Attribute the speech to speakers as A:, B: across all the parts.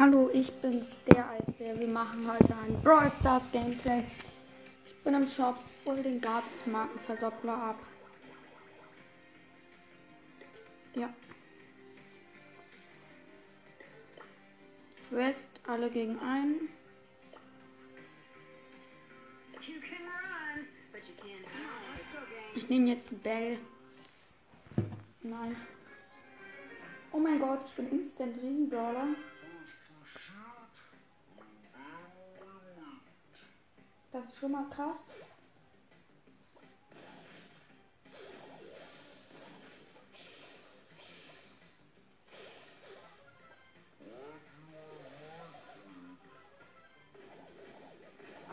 A: Hallo, ich bin's, der Eisbär. Wir machen heute ein Brawl Stars Gameplay. Ich bin im Shop, hol den gratis Markenverdoppler ab. Ja. Quest, alle gegen einen. Ich nehme jetzt Bell. Nice. Oh mein Gott, ich bin Instant Riesenbrawler. Das ist schon mal krass.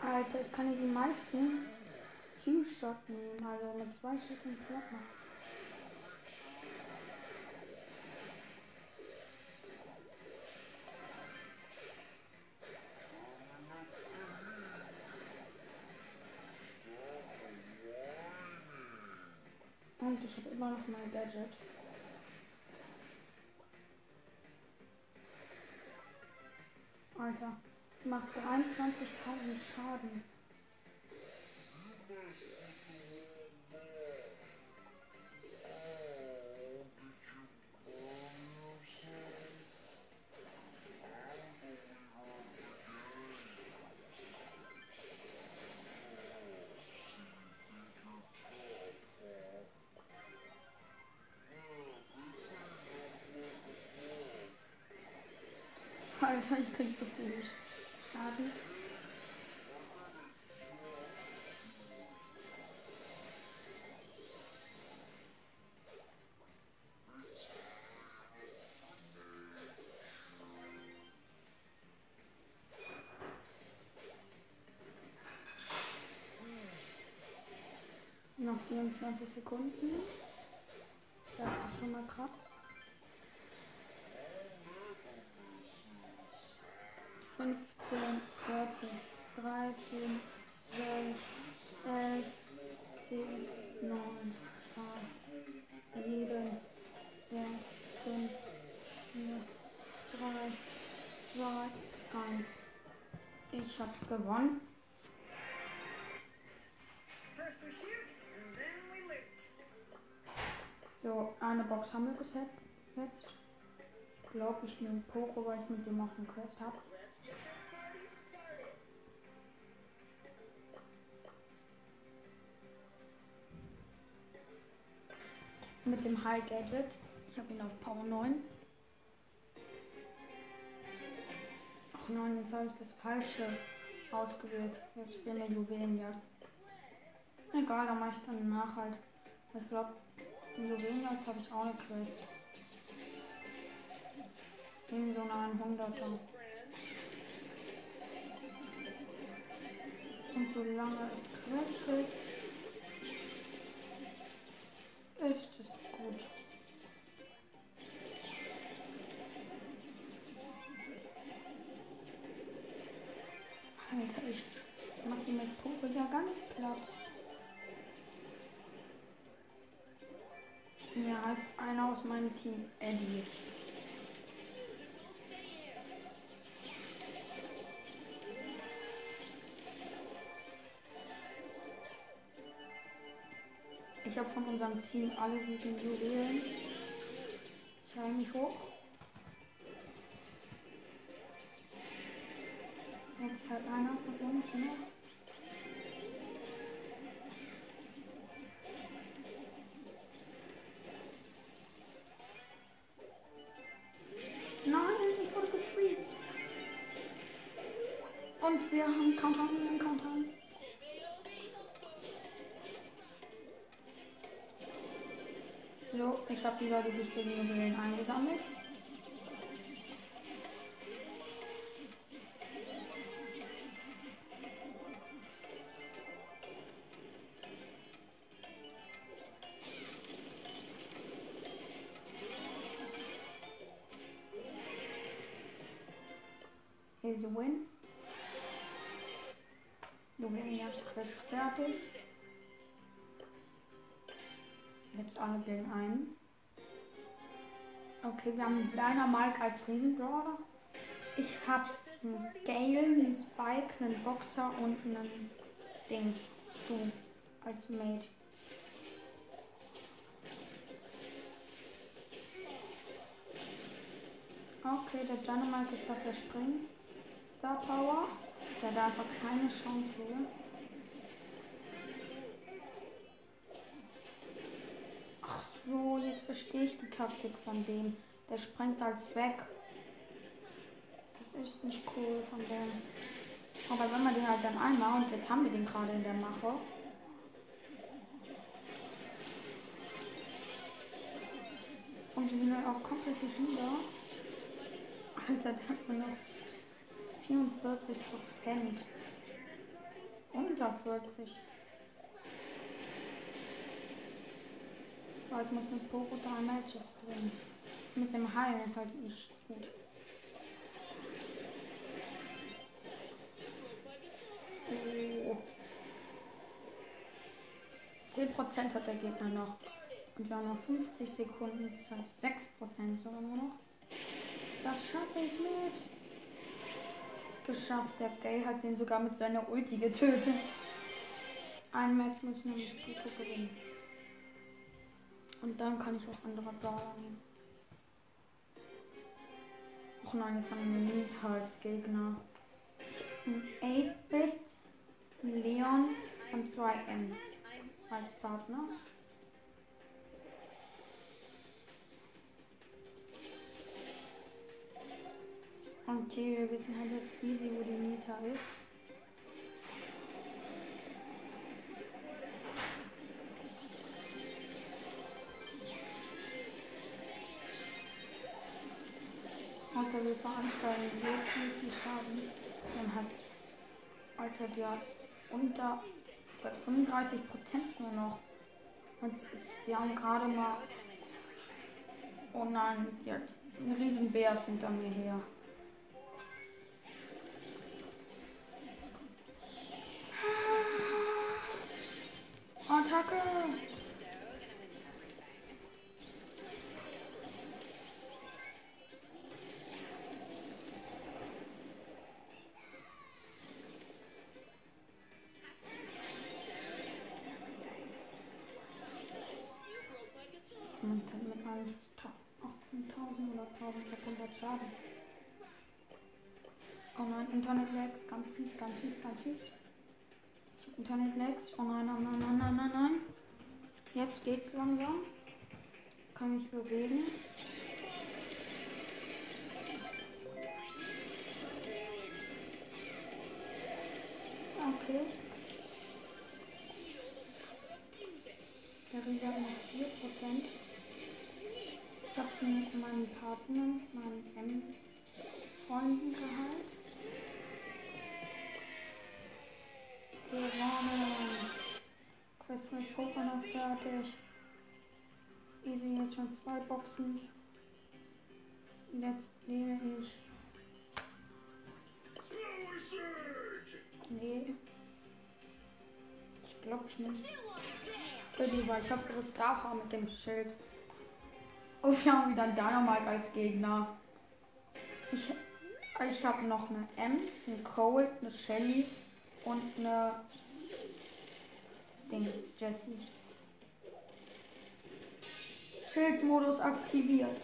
A: Alter, ich kann die meisten Q-Shot nehmen, also mit zwei Schüssen platt machen. Habe immer noch mein Gadget. Alter, macht 23.000 Schaden. Noch 24 Sekunden. Das ist schon mal krass. 15, 14, 13, 12, 11, 10, 9, 8, 7, 6, 5, 4, 3, 2, 1. Ich hab gewonnen. Eine Box haben wir gesetzt. Jetzt glaube ich nehme Poco, weil ich mit dem auch eine Quest habe. Mit dem High Gadget. Ich habe ihn auf Power 9. Ach nein, jetzt habe ich das falsche ausgewählt. Jetzt spielen wir Juwelenjagd. Egal, da mache ich dann nach halt. Ich glaube, in Juwelenjagd habe ich auch eine Quest. Nehmen so eine 100er. Und solange es Quest ist, ist es Team Eddie. Ich habe von unserem Team alle sieben Juwelen. Ich halte mich hoch. Jetzt hat einer von uns noch. Die wichtigen Juwelen eingesammelt. A win. Juwelenjagd ist fertig. Jetzt alle gegen einen. Okay, wir haben Mike als Riesenbrawler. Ich habe einen Gale, einen Spike, einen Boxer und einen Ding. Du als Mate. Okay, der Dynamite ist dafür springen. Star Power. Der hat einfach keine Chance hier. So, jetzt verstehe ich die Taktik von dem. Der springt als weg. Das ist nicht cool von dem. Aber wenn man den halt dann einmal und jetzt haben wir den gerade in der Mache. Und wir sind halt auch komplett wieder. Alter, der hat nur noch 44 Prozent. Unter 40. Aber ich muss mit Poco drei Matches gewinnen. Mit dem Heilen ist halt nicht gut. Oh. 10% hat der Gegner noch. Und wir haben noch 50 Sekunden Zeit. 6% sogar nur noch. Das schaffe ich mit. Geschafft. Der Gay hat den sogar mit seiner Ulti getötet. Ein Match muss ich nur mit Pico gewinnen. Und dann kann ich auch andere Brawler nehmen. Och nein, jetzt haben wir Nita als Gegner. Ein 8-Bit, ein Leon und zwei M als Partner. Okay, wir wissen halt jetzt easy, wo die Nita ist. Veranstalten so viel, Schaden. Dann hat's. Alter, die hat unter die hat 35 Prozent nur noch. Und ist, wir haben gerade mal. Oh nein, die hat einen riesen Bär hinter mir her. Internet-Lags, ganz fies, ganz fies, ganz fies. Internet-Lags, oh nein, oh nein, nein, nein, nein, nein. Jetzt geht's langsam. Kann mich bewegen. Okay. Der Riese hat noch 4%. Ich habe mit meinen Partnern, meinen M-Freunden geheilt. Gewonnen. Quest mit noch fertig. Easy jetzt schon zwei Boxen. Jetzt nehme ich. Nee. Ich glaube, ich nehme. Lieber, ich habe Gustafa mit dem Schild. Und wir haben wieder Dynamite als Gegner. Ich, ich habe noch eine Ems, eine Cold, eine Shelly und eine Dings, Jessie. Schildmodus aktiviert.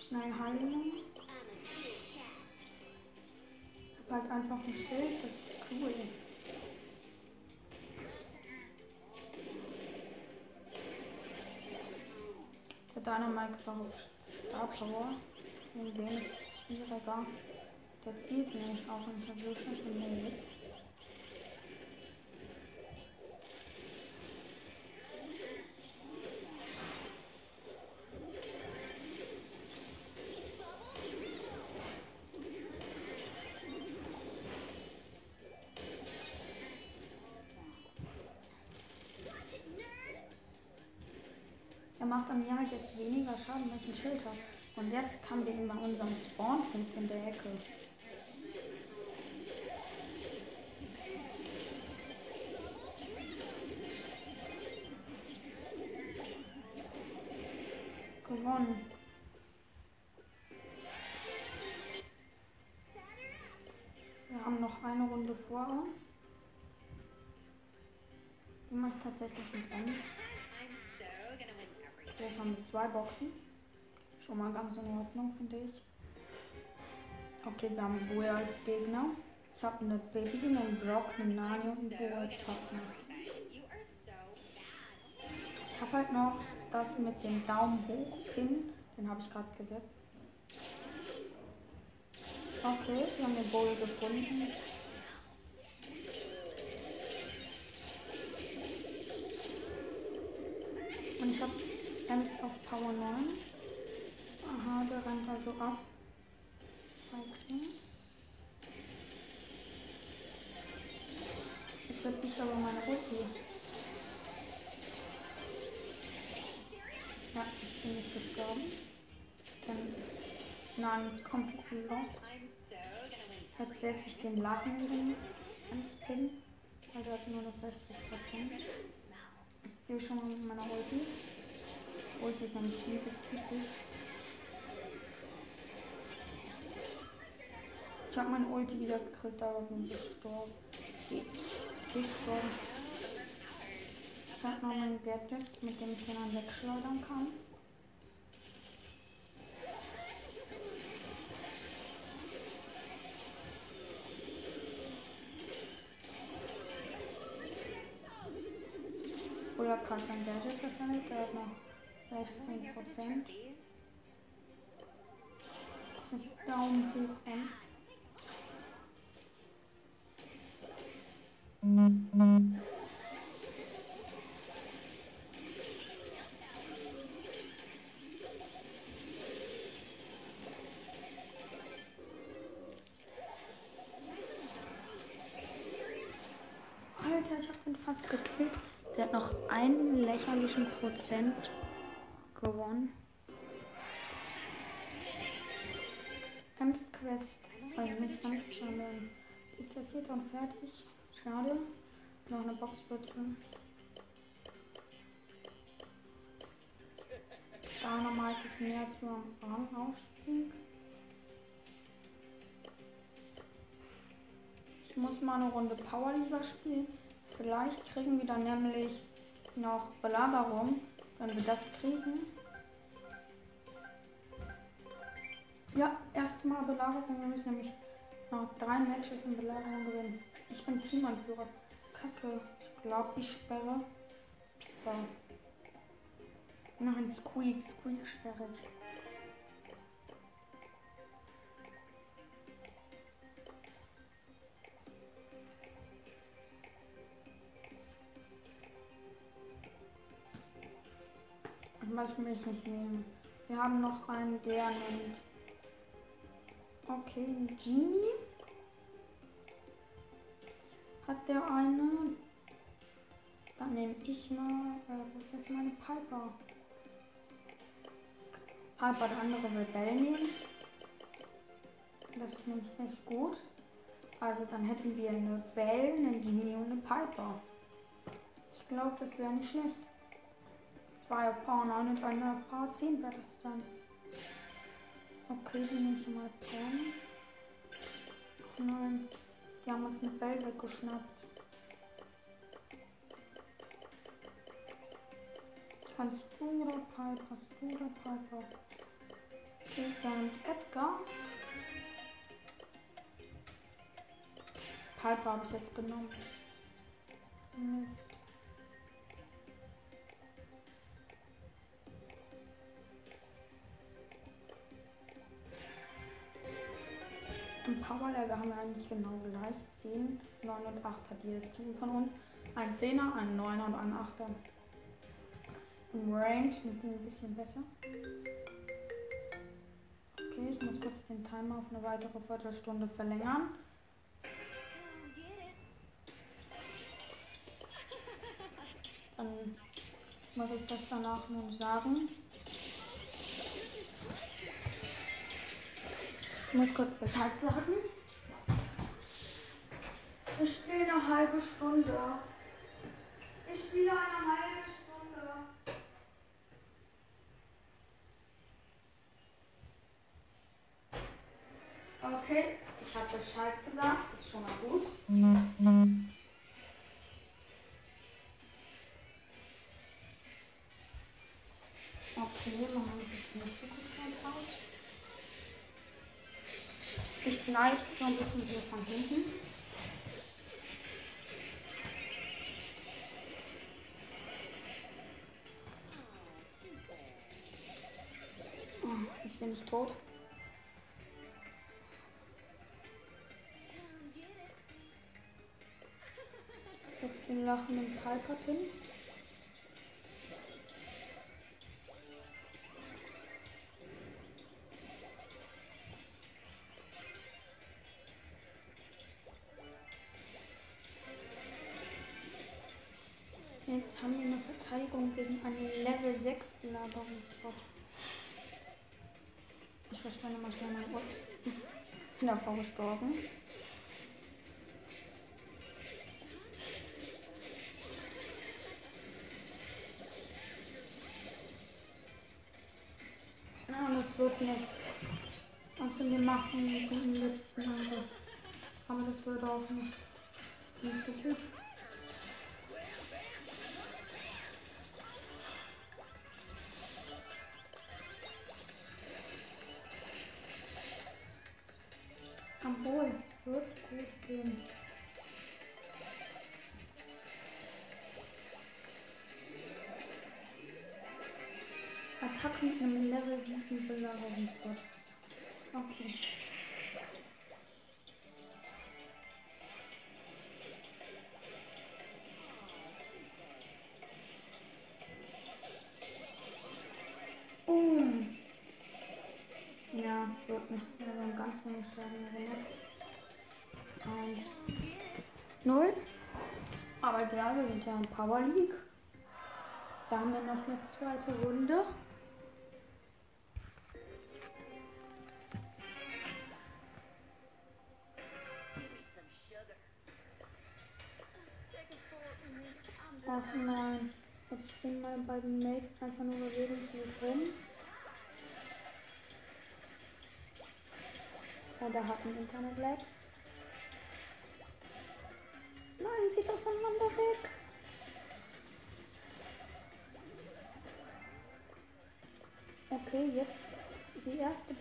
A: Schnell heilen. Ich hab halt einfach ein Schild, das ist cool. Der Dynamite ist auch auf Star Power. Dem ist es schwieriger. Der zieht nämlich auch in wirklich in den Er macht an mir jetzt weniger Schaden, ich ein Schild habe. Und jetzt haben wir ihn bei unserem Spawnpunkt in der Ecke. gewonnen. Wir haben noch eine Runde vor uns. Die mache ich tatsächlich mit Ems. Jetzt haben wir zwei Boxen. Schon mal ganz in Ordnung, finde ich. Okay, wir haben Boe als Gegner. Ich habe eine Baby, einen Brock, einen Nani und einen Boe als Partner. Ich habe halt noch das mit dem Daumen hoch Pin. Den habe ich gerade gesetzt. Okay, wir haben den Bowl gefunden. Und ich habe Ems auf Power 9. Aha, der rennt also ab. Okay. Jetzt hab ich aber meine Ulti. Ja, ich bin nicht gestorben. Dann Nein, ist komplett lost. Jetzt setze ich den Lachen ans Pin. Weil der hat nur noch 60 Ich ziehe schon mal mit meiner Ulti. Ulti ist nämlich übelst wichtig. Ich habe meine Ulti wieder gekriegt, aber bin gestorben. Gestorben. Ich habe noch mein Gadget, mit dem ich dann wegschleudern kann. Oder kann dann Gadget wahrscheinlich, der hat noch 16 Prozent. Daumen hoch M. Alter, ich hab den fast gekillt. Der hat noch einen lächerlichen Prozent gewonnen. Hemst Quest, also mit 20 Schaden. Interessiert und fertig. Schade. Noch eine Box wird drin. Dynamite ist näher zu Arm ausspringt. Ich muss mal eine Runde Power lieber spielen. Vielleicht kriegen wir dann nämlich noch Belagerung, wenn wir das kriegen. Ja, erstmal Belagerung. Wir müssen nämlich noch drei Matches in Belagerung gewinnen. Ich bin Teamanführer. Kacke. Ich glaube, ich sperre. So. Noch ein Squeak. Squeak sperre ich. Was will ich nicht nehmen? Wir haben noch einen, der nennt. Okay, Genie. Hat der eine? Dann nehme ich mal. Äh, was ist jetzt meine Piper? Piper, der andere will Bell nehmen. Das ist nämlich echt gut. Also dann hätten wir eine Bell, eine Genie und eine Piper. Ich glaube, das wäre nicht schlecht. 2 auf Power 9 und eine auf Power 10 wird es dann. Okay, die nehmen schon mal Pam. Nein, die haben uns eine Bell weggeschnappt. Kannst du oder Piper? Hast du oder Piper? Edgar und Edgar. Piper habe ich jetzt genommen. Mist. Im Power Level haben wir eigentlich genau gleich. 10, 9 und 8 hat jedes Team von uns. Ein 10er, ein 9er und ein 8er. Im Range sind wir ein bisschen besser. Okay, ich muss kurz den Timer auf eine weitere Viertelstunde verlängern. Dann muss ich das danach nun sagen. Ich muss kurz Bescheid sagen. Ich spiele eine halbe Stunde. Ich spiele eine halbe Stunde. Okay, ich habe Bescheid gesagt, ist schon mal gut. Okay, machen Ich snipe so ein bisschen hier von hinten. Oh, ich bin nicht tot. Jetzt den lachenden Piper Ich verschwende mal schnell mein Ort. Bin davor gestorben. Ja, das wird nicht. Also wir machen den letzten Angriff. Aber das wird auch nicht, nicht so gut. Obwohl, es wird gut gehen. Attacke mit einem Level 7 Belagerungsbot. Okay. Aber egal, wir sind ja in Power League. Da haben wir noch eine zweite Runde. Ach nein. Jetzt stehen meine beiden Mates einfach nur bewegungslos rum. Oder hat ein Internet-Lags. Nein, geht das weg.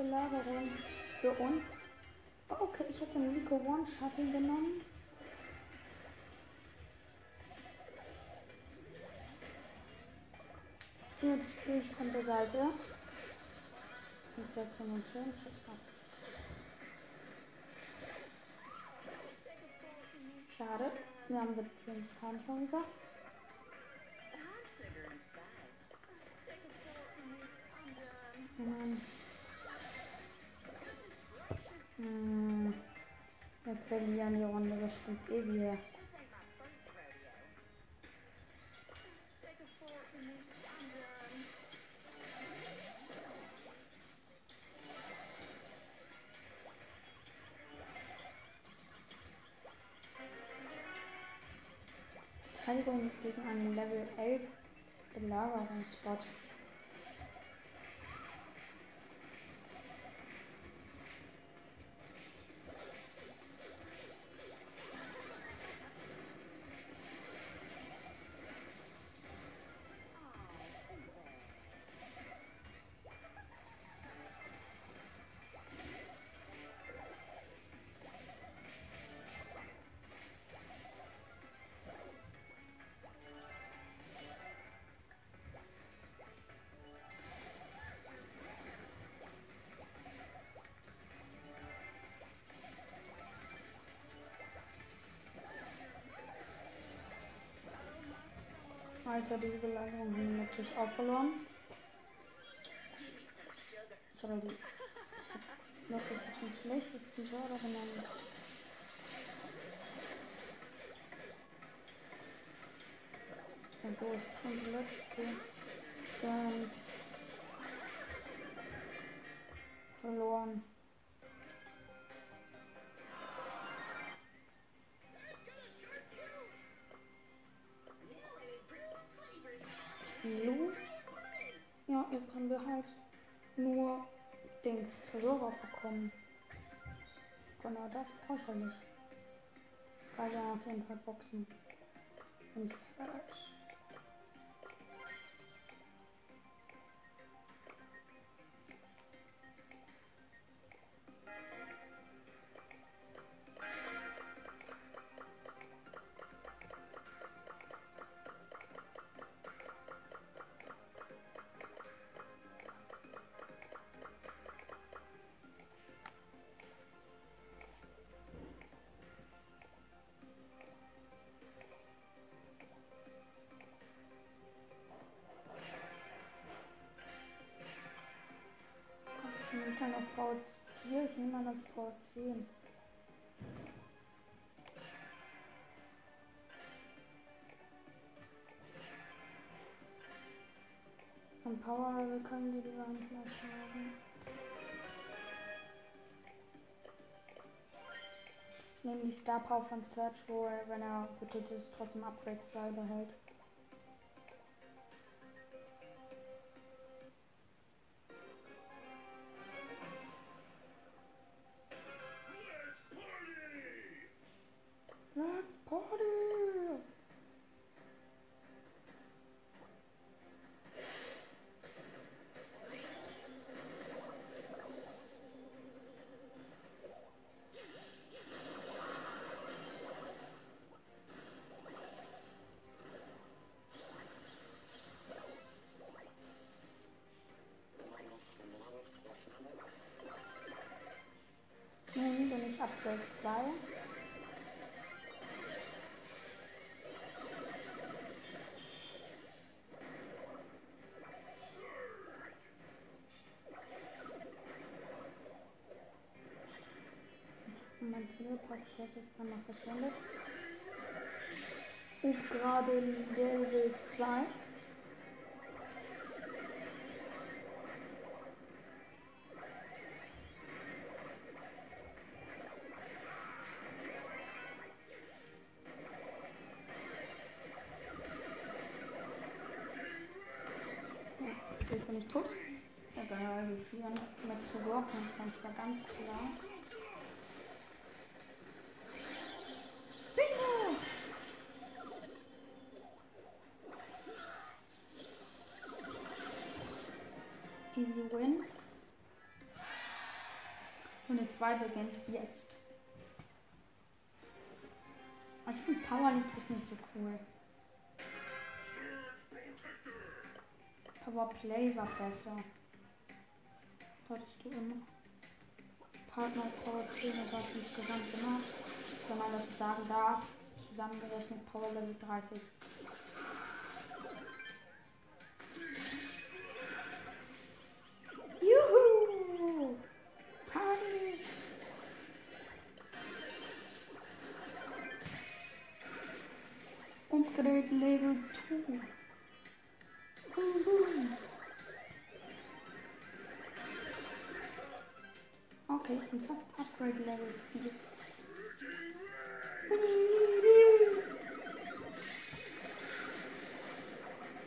A: Belagerung für uns. Okay, ich habe den Rico One-Shuttle genommen. Jetzt gehe ich von der Seite und setze einen schönen Schuss ab. Schade, wir haben 17 Farmhäuser. Hm. Hm. Wir verlieren die Runde bestimmt eh wieder. Verteidigung gegen einen Level 11 Belagerungsbot. Alter, diese Belagerung haben wir natürlich auch verloren. Ich habe die. Ich habe wirklich den schlechtesten Sorder genommen. Ja gut, schon die letzte. Dann verloren. Ja, jetzt haben wir halt nur Dings Tresor bekommen. Genau das brauche ich ja nicht. Kann ja auf jeden Fall boxen. Und Search. Dann auf Power 4, ich nehme dann auf Power 10. Von Power können die die gar nicht schlagen. Ich nehme die Star Power von Search, wo er, wenn er getötet ist, trotzdem Upgrade 2 behält. Mein Teleportation ist dann noch verschwendet. Ich gerade Level 2. Ja, ich bin nicht tot. Aber viel mit Tresor kommt, ganz klar. 2 beginnt jetzt. Ich finde Power League ist nicht so cool. Power Play war besser. Hattest du immer. Partner Power 10 und was insgesamt gemacht. Wenn man das sagen darf. Zusammengerechnet Power Level 30. Upgrade Level 2. Juhu! Okay, ich bin fast Upgrade Level 4.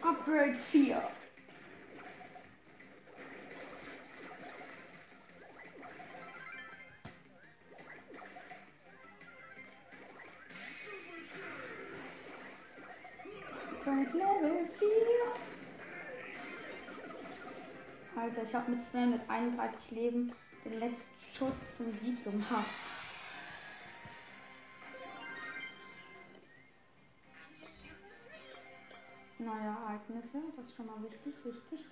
A: Upgrade 4. mit 231 Leben den letzten Schuss zum Sieg gemacht. Neue Ereignisse, das ist schon mal wichtig, wichtig.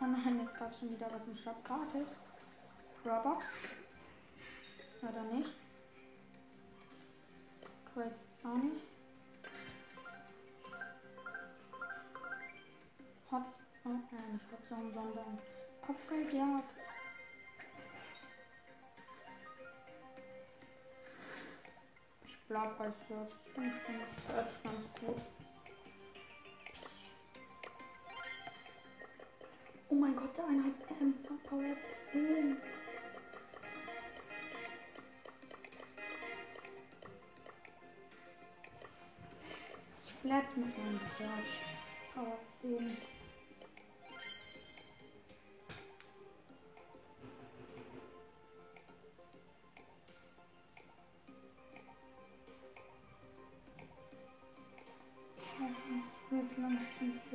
A: Oh nein, jetzt gab es schon wieder was im Shop gratis. Robux. Oder nicht. Quest auch nicht. Oh, äh, nicht Hot Song, sondern Kopfgeldjagd. Ich bleib bei Search. Ich finde Search ganz gut. Oh mein Gott, der Einheit M Power 10. Ich flat mit meinem Search. Power 10.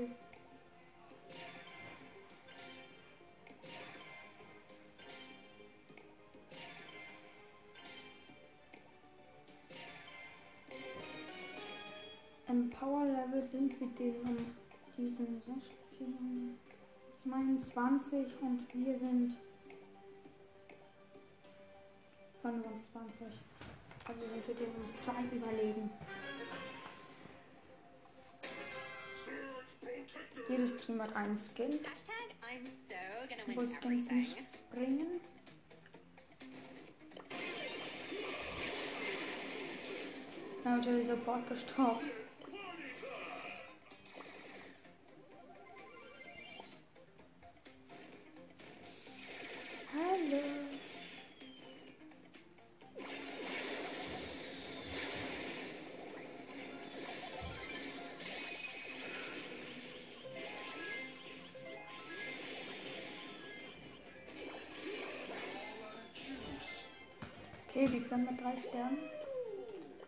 A: viel. Im Power Level sind wir den um diesen 16, 22 und wir sind 25. Also sind wir dem um zwei überlegen. Jedes Team hat einen Skin. Obwohl Skins nichts bringen. Natürlich sofort gestorben. Okay, die sind mit drei Sternen.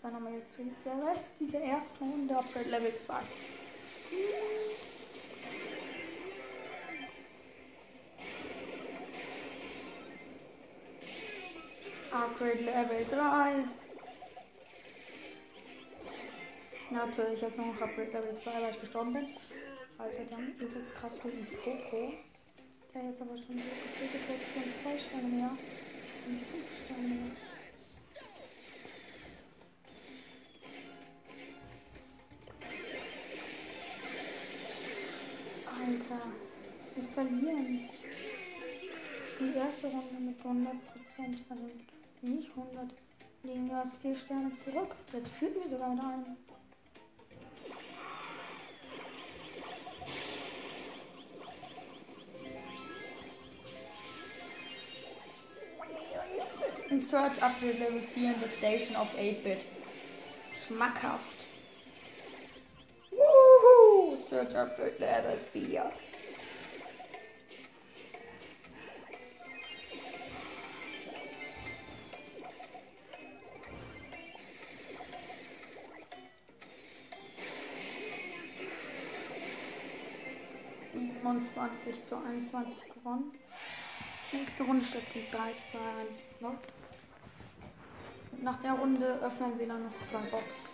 A: Dann haben wir jetzt wieder der Rest dieser ersten Runde Upgrade Level 2. Upgrade Level 3. Natürlich jetzt noch Upgrade Level 2, weil ich gestorben bin. Alter, dann übelst krass gegen Poco. Der jetzt aber schon so getötet wird. Schon zwei Sterne mehr. Und fünf Sterne mehr. Verlieren die erste Runde mit 100 Prozent, also nicht 100, liegen wir erst 4 Sterne zurück. Jetzt führt wir sogar mit einem. Insert Upgrade Level 4 in the Station of 8-Bit. Schmackhaft. Woohoo! Search Upgrade Level 4. Siebenundzwanzig zu 21 gewonnen. Nächste Runde steht die 3, 2, 1 noch. Nach der Runde öffnen wir dann noch zwei Boxen.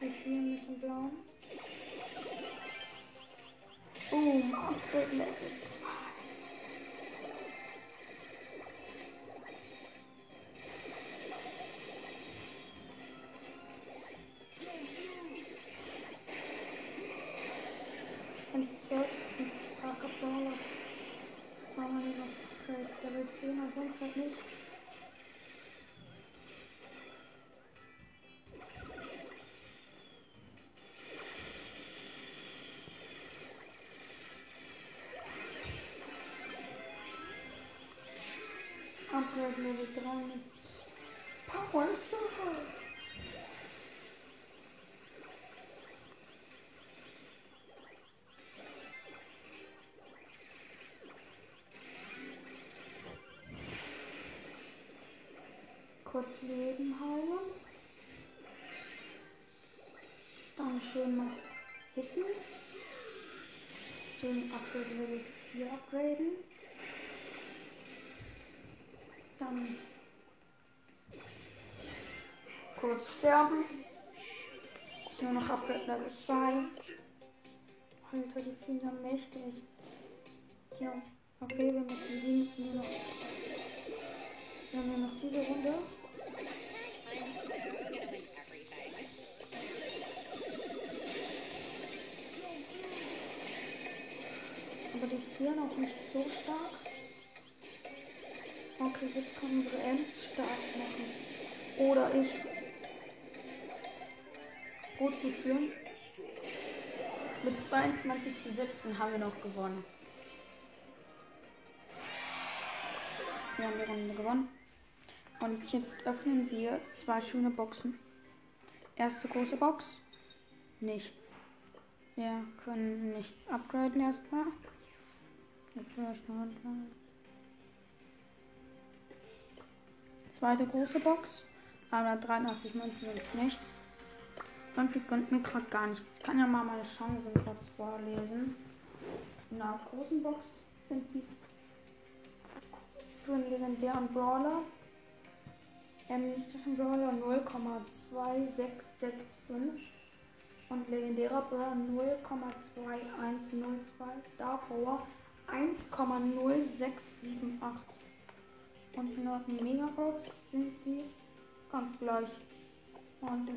A: Wie viel mit dem blauen? Boom, Upgrade Level Upgrade Level 3 mit Power Super. Kurz Leben heilen. Dann schön noch hitten. Schön Upgrade Level 4 upgraden. Dann kurz sterben. Nur noch Upgrade Level 2. Alter, die ja mächtig. Ja, okay, wir müssen die nur noch. Wir haben nur noch diese Runde. Aber die vier noch nicht so stark. Okay, jetzt können unsere Ems stark machen. Oder ich. Gut zu führen. Mit 22 zu 17 haben wir noch gewonnen. Wir haben die Runde gewonnen. Und jetzt öffnen wir zwei schöne Boxen. Erste große Box. Nichts. Wir können nichts upgraden erstmal. Jetzt noch Zweite große Box. Aber 83 Münzen sind nicht. Und die gönnt mir gerade gar nichts. Ich kann ja mal meine Chancen kurz vorlesen. In der großen Box sind die für einen legendären Brawler. Einen mystischen Brawler 0,2665 und legendärer Brawler 0,2102 Star Power 1,0678 und in der Megabox sind sie ganz gleich. Und,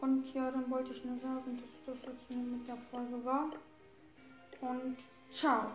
A: und ja, dann wollte ich nur sagen, dass das jetzt mit der Folge war. Und ciao.